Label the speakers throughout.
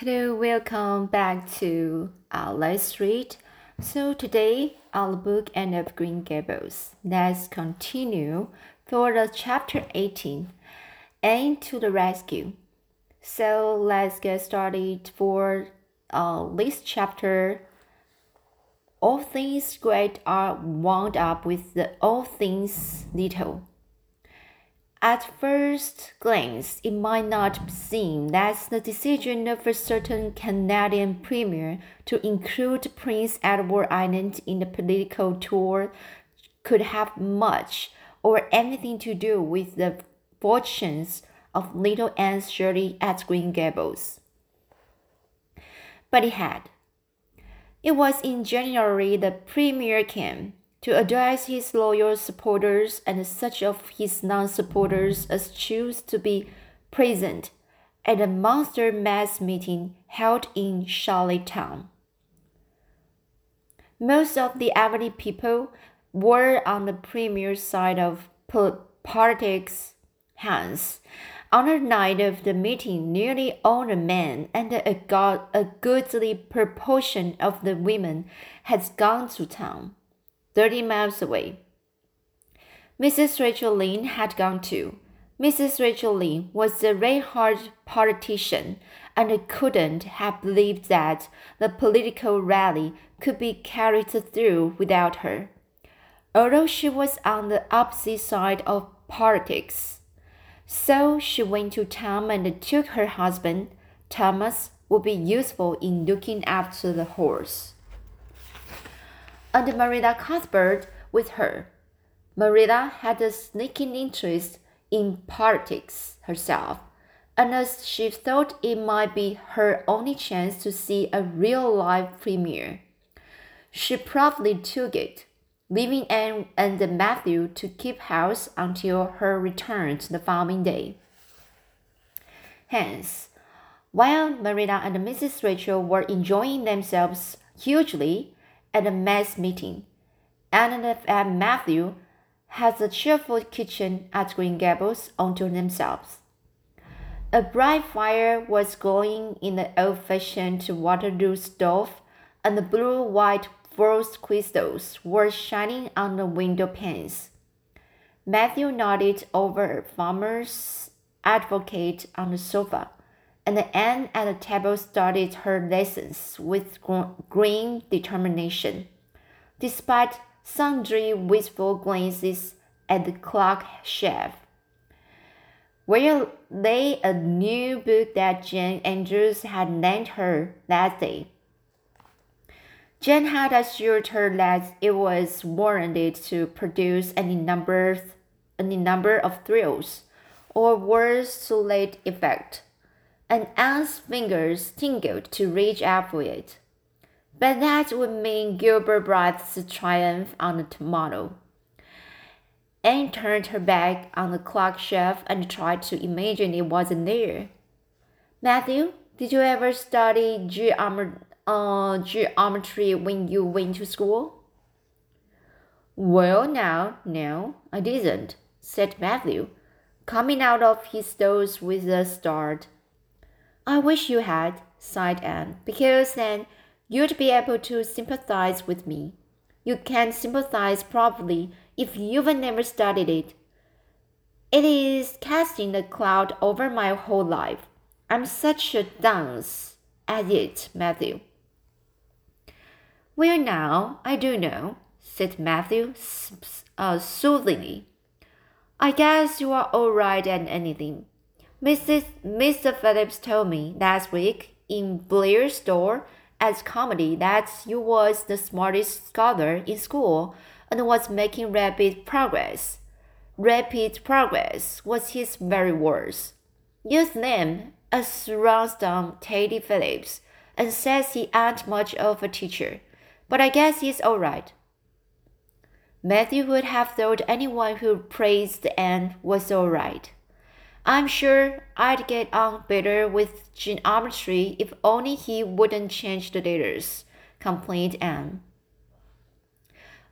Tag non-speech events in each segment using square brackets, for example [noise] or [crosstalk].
Speaker 1: Hello, welcome back to uh, Let's Read. So today I'll book Anne of Green Gables. Let's continue for the chapter 18, Anne to the rescue. So let's get started for uh, this chapter. All things great are wound up with the all things little. At first glance, it might not seem that the decision of a certain Canadian premier to include Prince Edward Island in the political tour could have much or anything to do with the fortunes of little Anne Shirley at Green Gables. But it had. It was in January the premier came to address his loyal supporters and such of his non supporters as choose to be present at a monster mass meeting held in Charlottetown. Most of the Avonlea people were on the premier's side of politics, hence, on the night of the meeting, nearly all the men and a, god, a goodly proportion of the women had gone to town. 30 miles away. Mrs. Rachel Lynde had gone too. Mrs. Rachel Lynde was a red-hard politician and couldn't have believed that the political rally could be carried through without her. Although she was on the opposite side of politics. So she went to town and took her husband, Thomas, would be useful in looking after the horse and Marilla Cuthbert with her. Marilla had a sneaking interest in politics herself, and as she thought it might be her only chance to see a real live premier, she promptly took it, leaving Anne and Matthew to keep house until her return the following day. Hence, while Marilla and Mrs. Rachel were enjoying themselves hugely, at a mass meeting. Anne and Matthew has a cheerful kitchen at Green Gables unto themselves. A bright fire was glowing in the old-fashioned Waterloo stove, and the blue-white frost crystals were shining on the window panes. Matthew nodded over a farmer's advocate on the sofa and Anne at the table started her lessons with grim determination, despite sundry wistful glances at the clock shelf, where lay a new book that Jane Andrews had lent her that day. Jane had assured her that it was warranted to produce any number, any number of thrills, or worse to late effect and Anne's fingers tingled to reach out for it. But that would mean Gilbert Blythe's triumph on the tomorrow. Anne turned her back on the clock shelf and tried to imagine it wasn't there. Matthew, did you ever study geometry, uh, geometry when you went to school?
Speaker 2: Well, now, no, I didn't, said Matthew, coming out of his doze with a start.
Speaker 1: I wish you had, sighed Anne, because then you'd be able to sympathize with me. You can't sympathize properly if you've never studied it. It is casting a cloud over my whole life. I'm such a dunce at it, Matthew.
Speaker 2: Well, now, I do know, said Matthew uh, soothingly. I guess you are all right at anything. Mrs. Mr. Phillips told me last week in Blair's store at Carmody that you was the smartest scholar in school and was making rapid progress. Rapid progress was his very words. Youth name as rounds down Teddy Phillips and says he ain't much of a teacher, but I guess he's all right.
Speaker 1: Matthew would have thought anyone who praised the Anne was all right. I'm sure I'd get on better with geometry if only he wouldn't change the letters, complained Anne.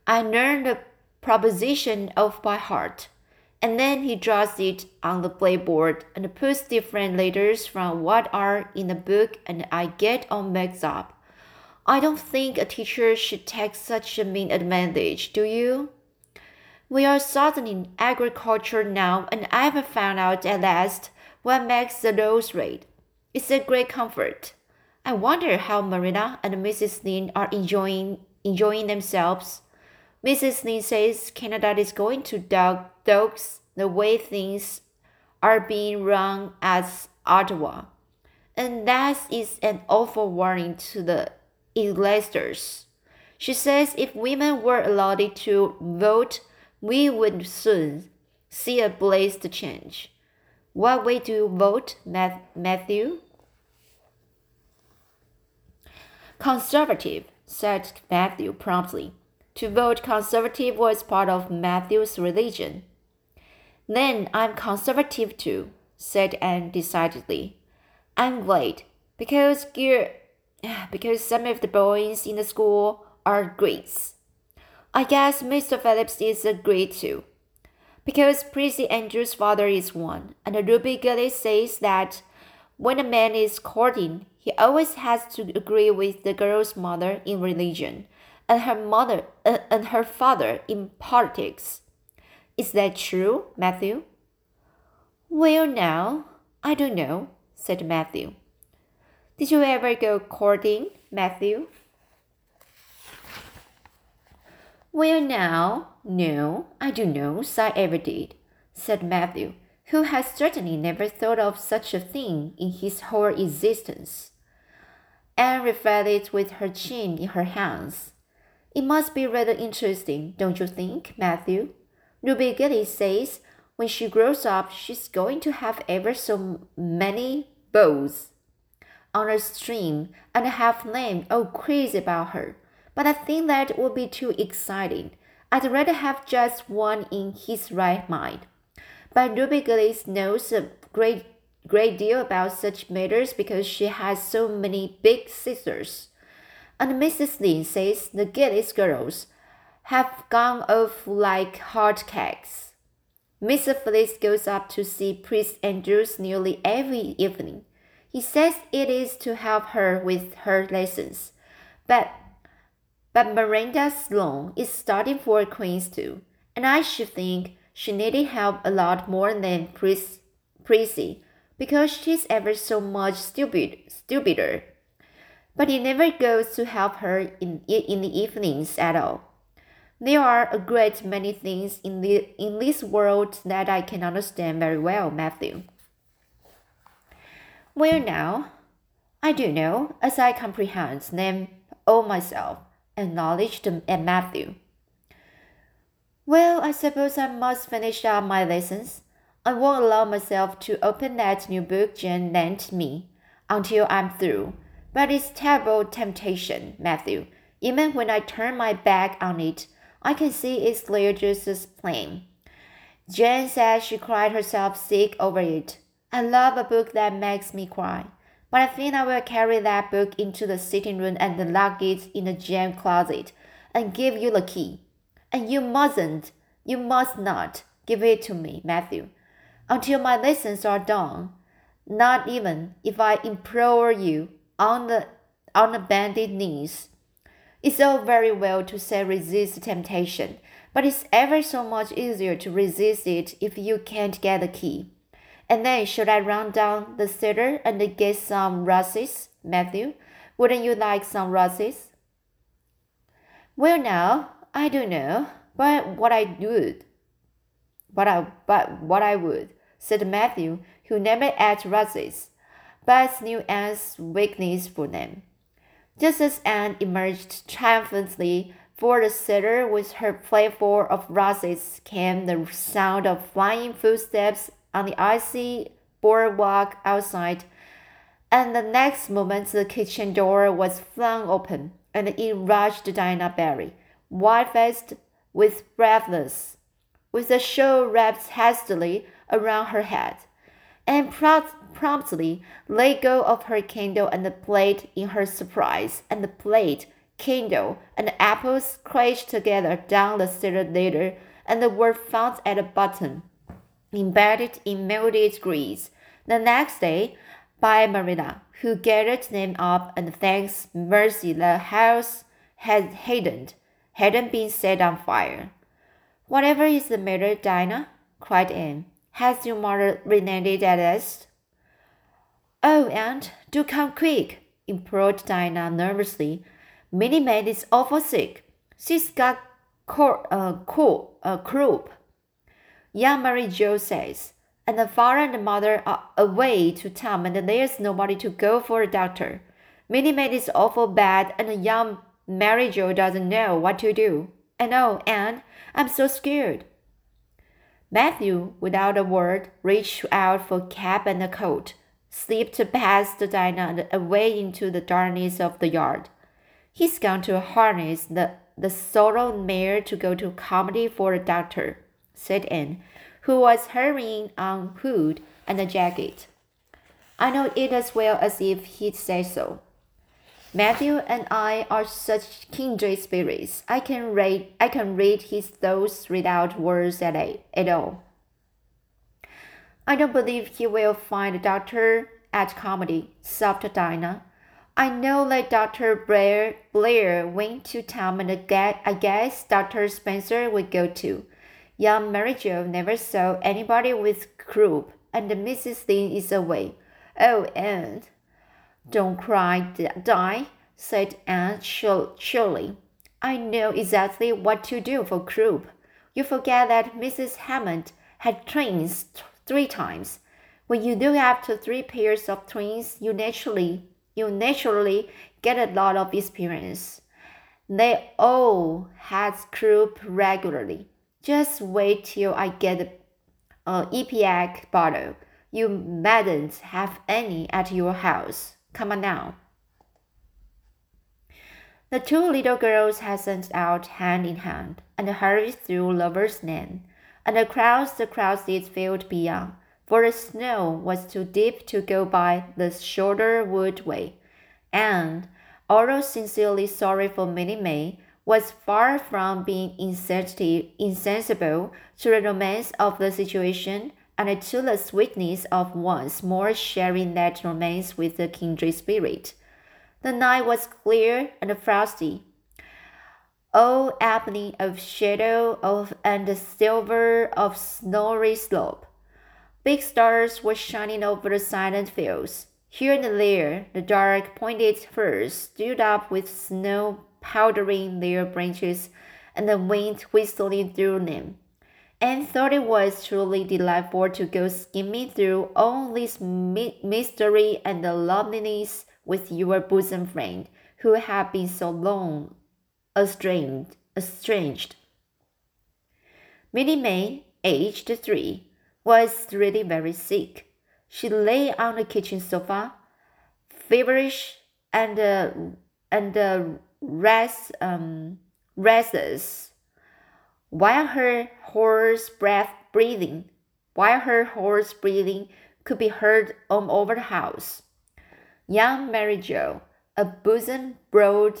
Speaker 1: I learned the proposition off by heart, and then he draws it on the blackboard and puts different letters from what are in the book, and I get all mixed up. I don't think a teacher should take such a mean advantage, do you? We are studying agriculture now, and I've found out at last what makes the rose red. It's a great comfort. I wonder how Marina and Mrs. Lynde are enjoying enjoying themselves. Mrs. Lynde says Canada is going to dog dogs the way things are being run at Ottawa. And that is an awful warning to the electors. She says if women were allowed to vote, we would soon see a blazed change. What way do you vote, Matthew? Conservative, said Matthew promptly. To vote conservative was part of Matthew's religion. Then I'm conservative too, said Anne decidedly. I'm glad, because [sighs] because some of the boys in the school are Greeks. I guess Mr. Phillips is a Greek too. Because Prissy Andrew's father is one, and Ruby Gillis says that when a man is courting, he always has to agree with the girl's mother in religion, and her mother uh, and her father in politics. Is that true, Matthew? Well, now, I don't know, said Matthew. Did you ever go courting, Matthew? Well, now, no, I don't know, I ever did, said Matthew, who had certainly never thought of such a thing in his whole existence. Anne reflected with her chin in her hands. It must be rather interesting, don't you think, Matthew? Ruby Gillis says when she grows up, she's going to have ever so many beaux on her string and have them all crazy about her. But I think that would be too exciting. I'd rather have just one in his right mind. But Ruby Gillis knows a great great deal about such matters because she has so many big sisters. And Mrs. Lynde says the Gillis girls have gone off like hot cakes. Mr. Phillips goes up to see Prissy Andrews nearly every evening. He says it is to help her with her lessons. But but Miranda Sloane is studying for Queen's too, and I should think she needed help a lot more than Prissy because she's ever so much stupid, stupider. But he never goes to help her in, in the evenings at all. There are a great many things in, the, in this world that I can understand very well, Matthew. Well, now, I do know, as I comprehend them all myself, acknowledged Matthew. Well, I suppose I must finish up my lessons. I won't allow myself to open that new book Jane lent me until I'm through. But it's terrible temptation, Matthew. Even when I turn my back on it, I can see its clear just as plain. Jane says she cried herself sick over it. I love a book that makes me cry. But I think I will carry that book into the sitting room and lock it in the jam closet and give you the key. And you mustn't, you must not give it to me, Matthew until my lessons are done, not even if I implore you on the on the bended knees. It's all very well to say resist temptation, but it's ever so much easier to resist it if you can't get the key. And then should I run down the cellar and get some roses, Matthew? Wouldn't you like some roses? Well now, I don't know, but what I would. But I but what I would said Matthew, who never ate roses, but knew Anne's weakness for them. Just as Anne emerged triumphantly for the cellar with her plateful of roses came the sound of flying footsteps on the icy boardwalk outside, and the next moment the kitchen door was flung open, and in rushed Dinah Barry, white-faced with breathless, with the shawl wrapped hastily around her head, and promptly let go of her candle and the plate in her surprise, and the plate, candle, and apples crashed together down the cellar ladder and were found at the bottom. Embedded in melted grease. The next day, by Marilla, who gathered them up and thanks mercy the house had hadn't hadn't been set on fire. Whatever is the matter, Dinah? cried Anne. Has your mother relented at last? Oh, aunt, do come quick, implored Dinah nervously. Minnie May is awful sick. She's got cor- uh, cool, uh, croup. Young Mary Jo says, and the father and the mother are away to town and there's nobody to go for a doctor. Minnie May is awful bad and young Mary Jo doesn't know what to do. And oh, Anne, I'm so scared. Matthew, without a word, reached out for cap and a coat, slipped past Dinah and away into the darkness of the yard. He's gone to harness the, the sorrel mare to go to Carmody for a doctor, said Anne, who was hurrying on hood and a jacket. I know it as well as if he'd say so. Matthew and I are such kindred spirits. I can read I can read his thoughts without words at, a, at all. I don't believe he will find a doctor at Carmody, sobbed Dinah. I know that Dr. Blair, Blair went to town and I guess Dr. Spencer would go too. Young Mary Jo never saw anybody with croup, and Mrs. Lynde is away. Oh, Anne, don't cry, Di, said Anne surely. I know exactly what to do for croup. You forget that Mrs. Hammond had twins three times. When you look after three pairs of twins, you naturally you naturally get a lot of experience. They all had croup regularly. Just wait till I get the uh, Ipecac bottle. You mightn't have any at your house. Come on now. The two little girls hastened out hand in hand and hurried through Lover's Lane and across the crowded field beyond, for the snow was too deep to go by the shorter wood way. And, although sincerely sorry for Minnie May, was far from being insensible to the romance of the situation and to the sweetness of once more sharing that romance with the kindred spirit. The night was clear and frosty. All ebony of shadow of and silver of snowy slope. Big stars were shining over the silent fields. Here and there, the dark pointed firs stood up with snow powdering their branches and the wind whistling through them. Anne thought it was truly delightful to go skimming through all this mystery and the loveliness with your bosom friend, who had been so long estranged. estranged. Minnie May, aged three, was really very sick. She lay on the kitchen sofa, feverish and uh, and uh, rest, um, restless while her hoarse breath breathing, while her hoarse breathing could be heard all over the house. Young Mary Jo, a bosom broad,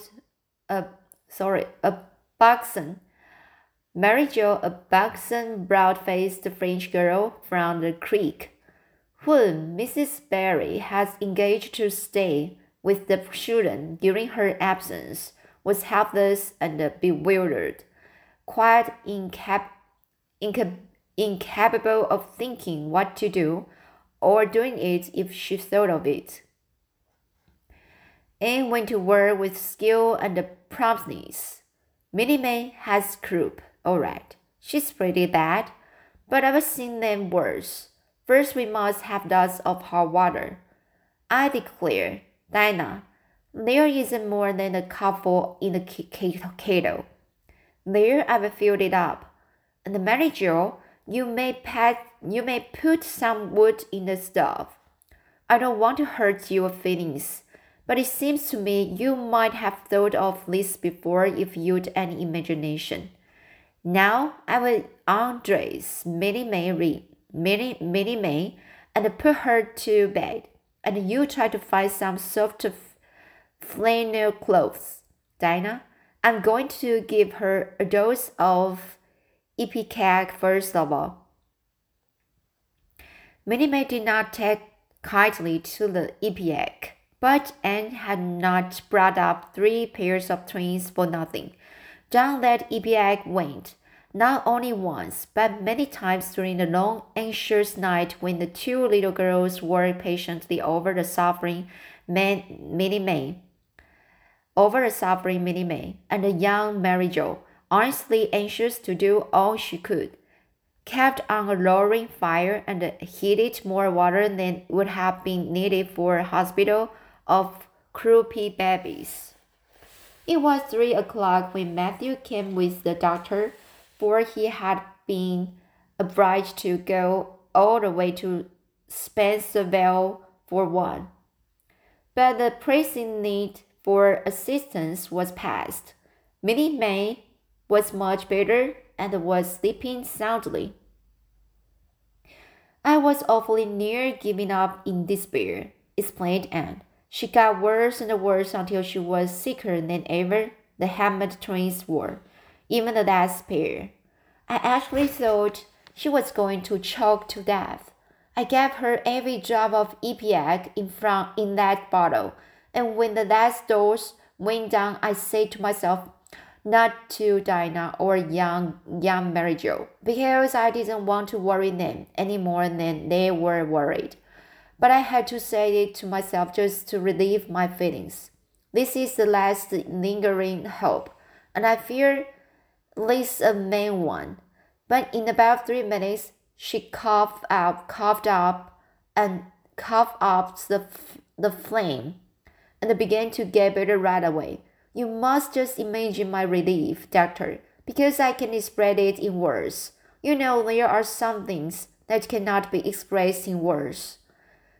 Speaker 1: a sorry, a buxom, Mary Jo, a buxom, broad-faced French girl from the creek, whom Mrs. Barry has engaged to stay with the children during her absence, was helpless and bewildered quite incap- incap- incapable of thinking what to do or doing it if she thought of it. Anne went to work with skill and promptness. Minnie May has croup, all right. She's pretty bad, but I've seen them worse. First, we must have lots of hot water. I declare, Dinah, there isn't more than a cupful in the kettle. There I've filled it up. And Mary Jo, you may you may put some wood in the stove. I don't want to hurt your feelings, but it seems to me you might have thought of this before if you'd any imagination. Now I will undress Minnie May, Minnie, Minnie May and put her to bed, and you try to find some soft flannel clothes. Dinah, I'm going to give her a dose of Ipecac first of all. Minnie May did not take kindly to the ipecac, but Anne had not brought up three pairs of twins for nothing. Down that ipecac went, not only once, but many times during the long, anxious night when the two little girls worked patiently over the suffering man, Minnie May, over the suffering Minnie and the young Mary Jo, honestly anxious to do all she could kept on a roaring fire and heated more water than would have been needed for a hospital of croupy babies. It was three o'clock when Matthew came with the doctor, for he had been obliged to go all the way to Spencervale for one. But the pressing need for assistance was passed. Minnie May was much better and was sleeping soundly. I was awfully near giving up in despair, explained Anne. She got worse and worse until she was sicker than ever the Hammond twins were, even the last pair. I actually thought she was going to choke to death. I gave her every drop of ipecac in front in that bottle, and when the last dose went down, I said to myself, not to Dinah or young young Mary Jo, because I didn't want to worry them any more than they were worried. But I had to say it to myself just to relieve my feelings. This is the last lingering hope, and I fear least a main one. But in about three minutes, she coughed up, coughed up, and coughed up the the flame, and began to get better right away. You must just imagine my relief, doctor, because I can express it in words. You know, there are some things that cannot be expressed in words.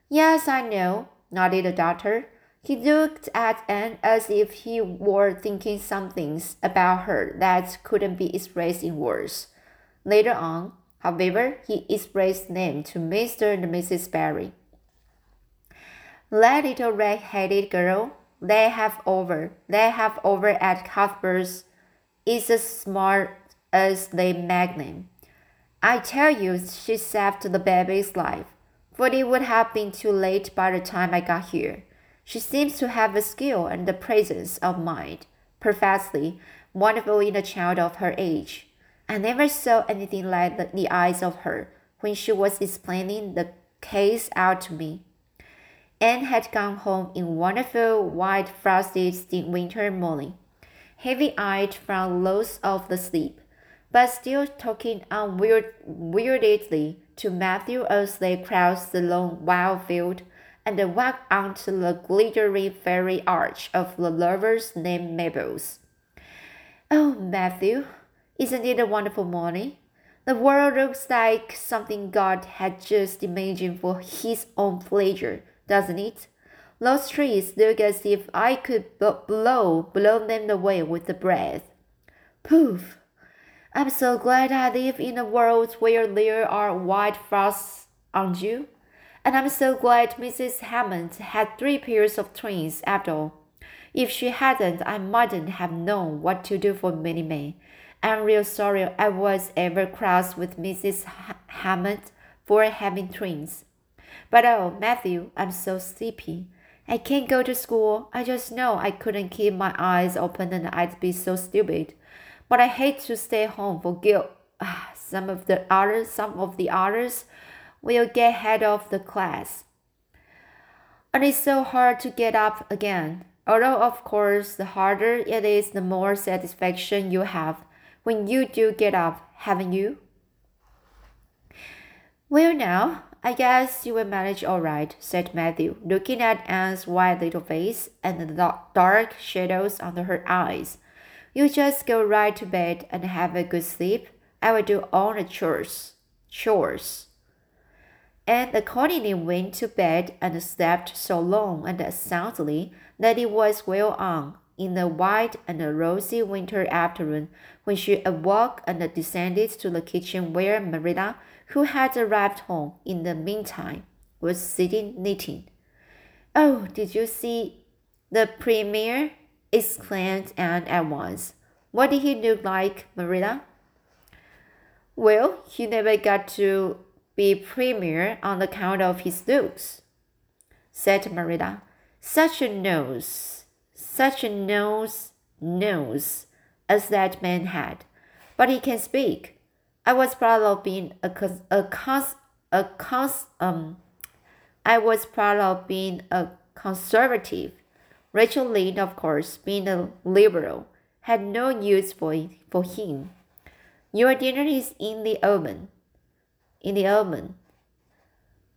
Speaker 1: Yes, I know, nodded the doctor. He looked at Anne as if he were thinking some things about her that couldn't be expressed in words. Later on, however, he expressed them to Mr. and Mrs. Barry. That little red-headed girl, they have over. They have over at Cuthbert's is as smart as the magnum. I tell you, she saved the baby's life, for it would have been too late by the time I got here. She seems to have a skill and the presence of mind, perfectly wonderful in a child of her age. I never saw anything like the, the eyes of her when she was explaining the case out to me. Anne had gone home in wonderful white frosted winter morning, heavy-eyed from loss of the sleep, but still talking unweirdedly to Matthew as they crossed the long wild field and walked onto the glittering fairy arch of the lovers named Mabel's. Oh, Matthew, isn't it a wonderful morning? The world looks like something God had just imagined for His own pleasure doesn't it? Those trees look as if I could blow, blow them away with the breath. Poof! I'm so glad I live in a world where there are white frosts on you. And I'm so glad Mrs. Hammond had three pairs of twins after all. If she hadn't, I mightn't have known what to do for Minnie May. I'm real sorry I was ever cross with Mrs. Hammond for having twins. But oh, Matthew, I'm so sleepy. I can't go to school. I just know I couldn't keep my eyes open and I'd be so stupid. But I hate to stay home for guilt. Ah, some of the others, some of the others will get head of the class. And it's so hard to get up again. Although, of course, the harder it is, the more satisfaction you have when you do get up, haven't you? Well, now, I guess you will manage all right, said Matthew, looking at Anne's white little face and the dark shadows under her eyes. You just go right to bed and have a good sleep. I will do all the chores. Chores. And accordingly went to bed and slept so long and soundly that it was well on in the white and rosy winter afternoon when she awoke and descended to the kitchen where Marilla who had arrived home in the meantime, was sitting knitting. Oh, did you see the premier? exclaimed Anne at once. What did he look like, Marilla? Well, he never got to be premier on account of his looks, said Marilla. Such a nose, such a nose, nose, as that man had. But he can speak. I was proud of being a, a, cons, a cons, um, I was proud of being a conservative. Rachel Lynde, of course, being a liberal, had no use for, for him. Your dinner is in the oven. In the oven.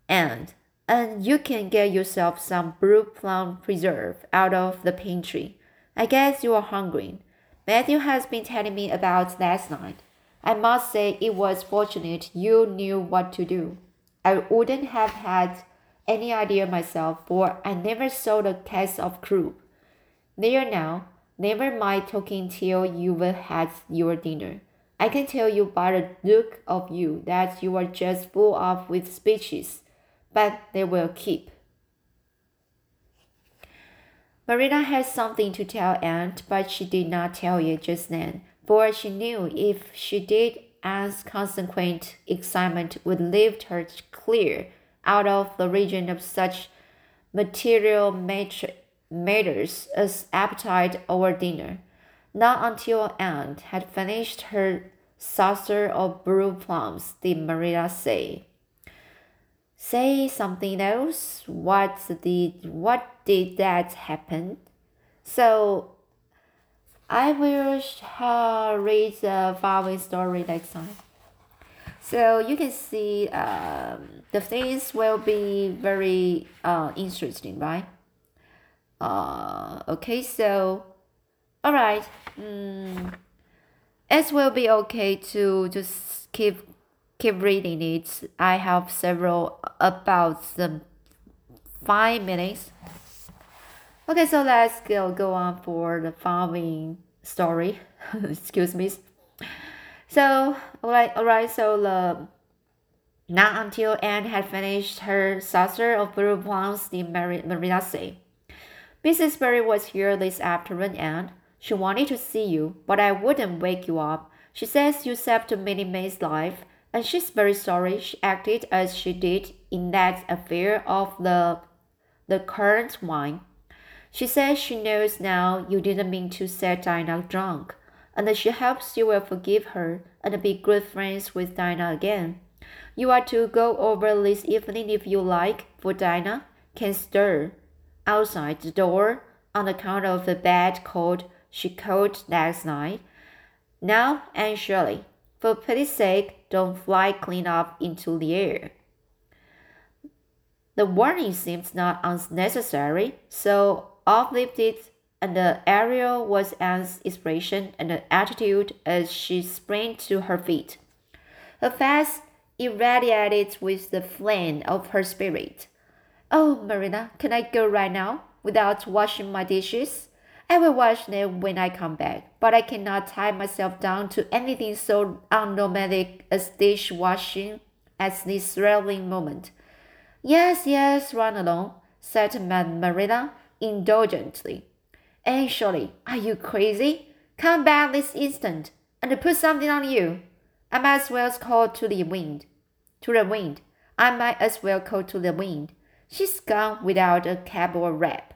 Speaker 1: And and you can get yourself some blue plum preserve out of the pantry. I guess you are hungry. Matthew has been telling me about last night. I must say it was fortunate you knew what to do. I wouldn't have had any idea myself, for I never saw the case of crew. There now, never mind talking till you've had your dinner. I can tell you by the look of you that you are just full of with speeches, but they will keep. Marina had something to tell Aunt, but she did not tell it just then, for she knew if she did, Aunt's consequent excitement would lift her clear out of the region of such material matters as appetite over dinner. Not until Aunt had finished her saucer of brewed plums did Maria say, Say something else. What did what did that happen? So I will uh, read the following story next time. So you can see um, the things will be very uh, interesting, right? Uh, okay, so all right. Mm, it will be okay to just keep keep reading it. I have several about the five minutes. Okay, so let's go go on for the following story. [laughs] Excuse me. So, alright, alright, so the not until Anne had finished her saucer of blue plums did Marina say. Mrs. Barry was here this afternoon, Anne. She wanted to see you, but I wouldn't wake you up. She says you saved Minnie May's life, and she's very sorry she acted as she did in that affair of the the currant wine. She says she knows now you didn't mean to set Dinah drunk and that she hopes you will forgive her and be good friends with Dinah again. You are to go over this evening if you like, for Dinah can stir outside the door on account of the bad cold she caught last night. Now, Anne Shirley, for pity's sake, don't fly clean up into the air. The warning seems not unnecessary, so off lifted and the Ariel was Anne's expression and attitude as she sprang to her feet. Her face irradiated with the flame of her spirit. Oh, Marina, can I go right now without washing my dishes? I will wash them when I come back, but I cannot tie myself down to anything so unromantic as dishwashing at this thrilling moment. Yes, yes, run along, said Marina indulgently. Actually, are you crazy? Come back this instant and put something on you. I might as well call to the wind. To the wind. I might as well call to the wind. She's gone without a cap or wrap.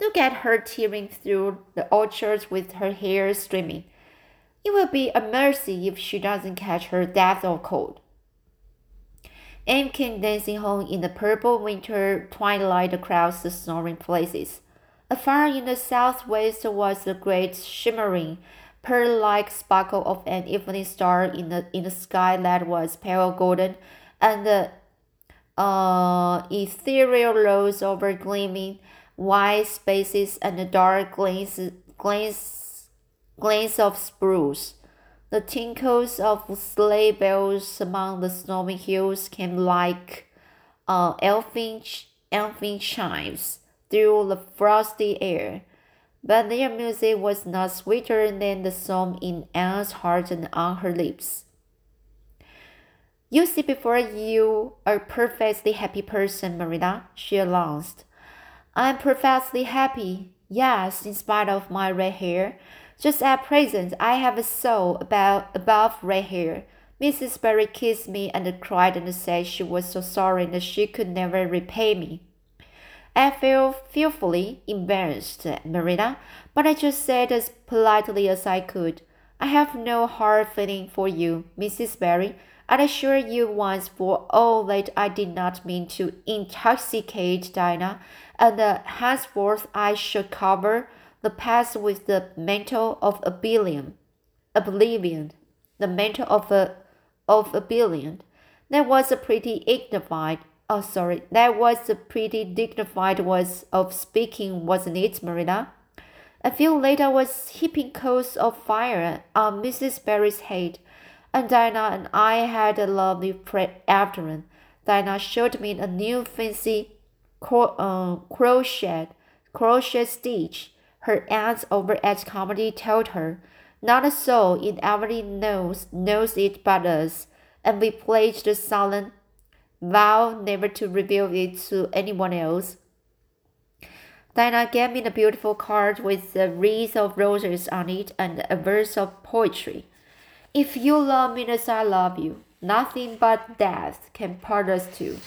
Speaker 1: Look at her tearing through the orchards with her hair streaming. It will be a mercy if she doesn't catch her death or cold. Anne came dancing home in the purple winter twilight across the snoring places. Afar in the southwest was the great shimmering, pearl-like sparkle of an evening star in the in the sky that was pale golden, and the uh, ethereal rose over gleaming white spaces and the dark gleams, gleams, gleams of spruce. The tinkles of sleigh bells among the snowy hills came like uh, elfin, elfin chimes through the frosty air, but their music was not sweeter than the song in Anne's heart and on her lips. You see before you a perfectly happy person, Marina, she announced. I'm perfectly happy, yes, in spite of my red hair. Just at present, I have a soul about above red hair. Mrs. Barry kissed me and cried and said she was so sorry that she could never repay me. I felt fearfully embarrassed, Marina, but I just said as politely as I could, I have no hard feeling for you, Mrs. Barry. I assure you once for all that I did not mean to intoxicate Dinah, and uh, henceforth I shall cover the past with the mantle of oblivion. Oblivion, the mantle of a of oblivion. That was a pretty dignified. Oh, sorry, that was a pretty dignified was of speaking, wasn't it, Marina? A few later was heaping coals of fire on Mrs. Barry's head, and Dinah and I had a lovely afternoon. Dinah showed me a new fancy cro- uh, crochet crochet stitch. Her aunt over at Carmody told her, not a soul in Everly knows knows it but us, and we pledged a solemn vow never to reveal it to anyone else. Dinah gave me the beautiful card with a wreath of roses on it and a verse of poetry. If you love me as I love you, nothing but death can part us two.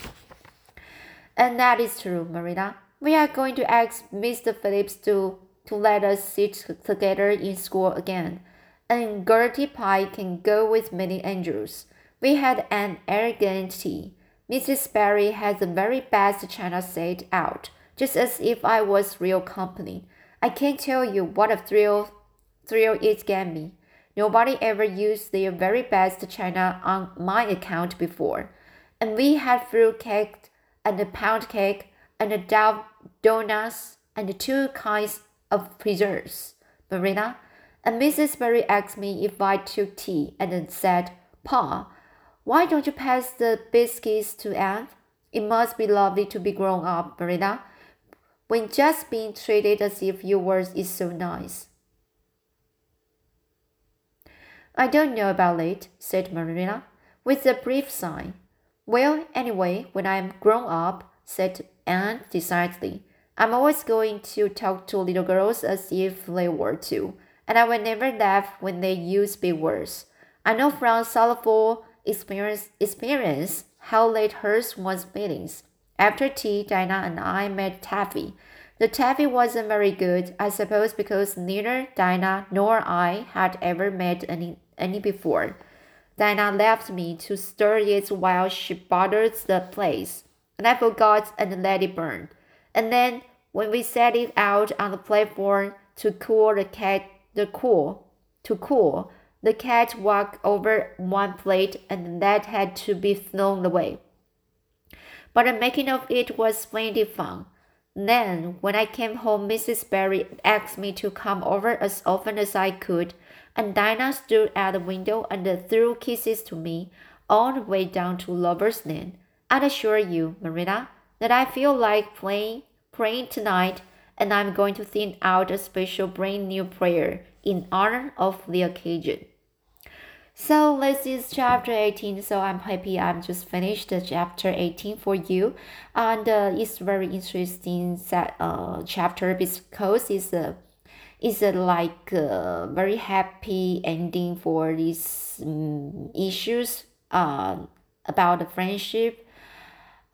Speaker 1: And that is true, Marina. We are going to ask Mr. Phillips to, to let us sit together in school again. And Gertie Pye can go with many angels. We had an elegant tea. Mrs. Barry had the very best china set out just as if I was real company. I can't tell you what a thrill thrill it gave me. Nobody ever used their very best china on my account before. And we had fruit cake and a pound cake and a dough donuts and two kinds of preserves. Marina and Mrs. Barry asked me if I took tea and then said, Pa, why don't you pass the biscuits to Anne? It must be lovely to be grown up, Marina when just being treated as if you were is so nice. I don't know about it, said Marina, with a brief sigh. Well, anyway, when I'm grown up, said Anne decidedly, I'm always going to talk to little girls as if they were too, and I will never laugh when they use big words. I know from sorrowful experience, experience how late hurts one's feelings. After tea, Dinah and I made taffy. The taffy wasn't very good, I suppose, because neither Dinah nor I had ever made any, any before. Dinah left me to stir it while she buttered the place, and I forgot and let it burn. And then, when we set it out on the platform to cool the cat, the cool, to cool, the cat walked over one plate, and that had to be thrown away but the making of it was plenty fun. Then, when I came home, Mrs. Barry asked me to come over as often as I could, and Dinah stood at the window and threw kisses to me all the way down to Lover's Lane. I assure you, Marina, that I feel like playing, praying tonight, and I'm going to think out a special brand new prayer in honor of the occasion. So this is chapter 18. So I'm happy I'm just finished the chapter 18 for you. And uh, it's very interesting that uh, chapter because it's a it's a like a very happy ending for these um, issues uh, about the friendship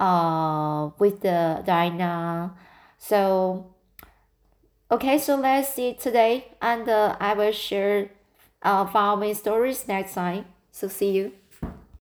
Speaker 1: uh, with the Dinah. So okay, so let's see today and uh, I will share uh, follow my stories next time. So see you.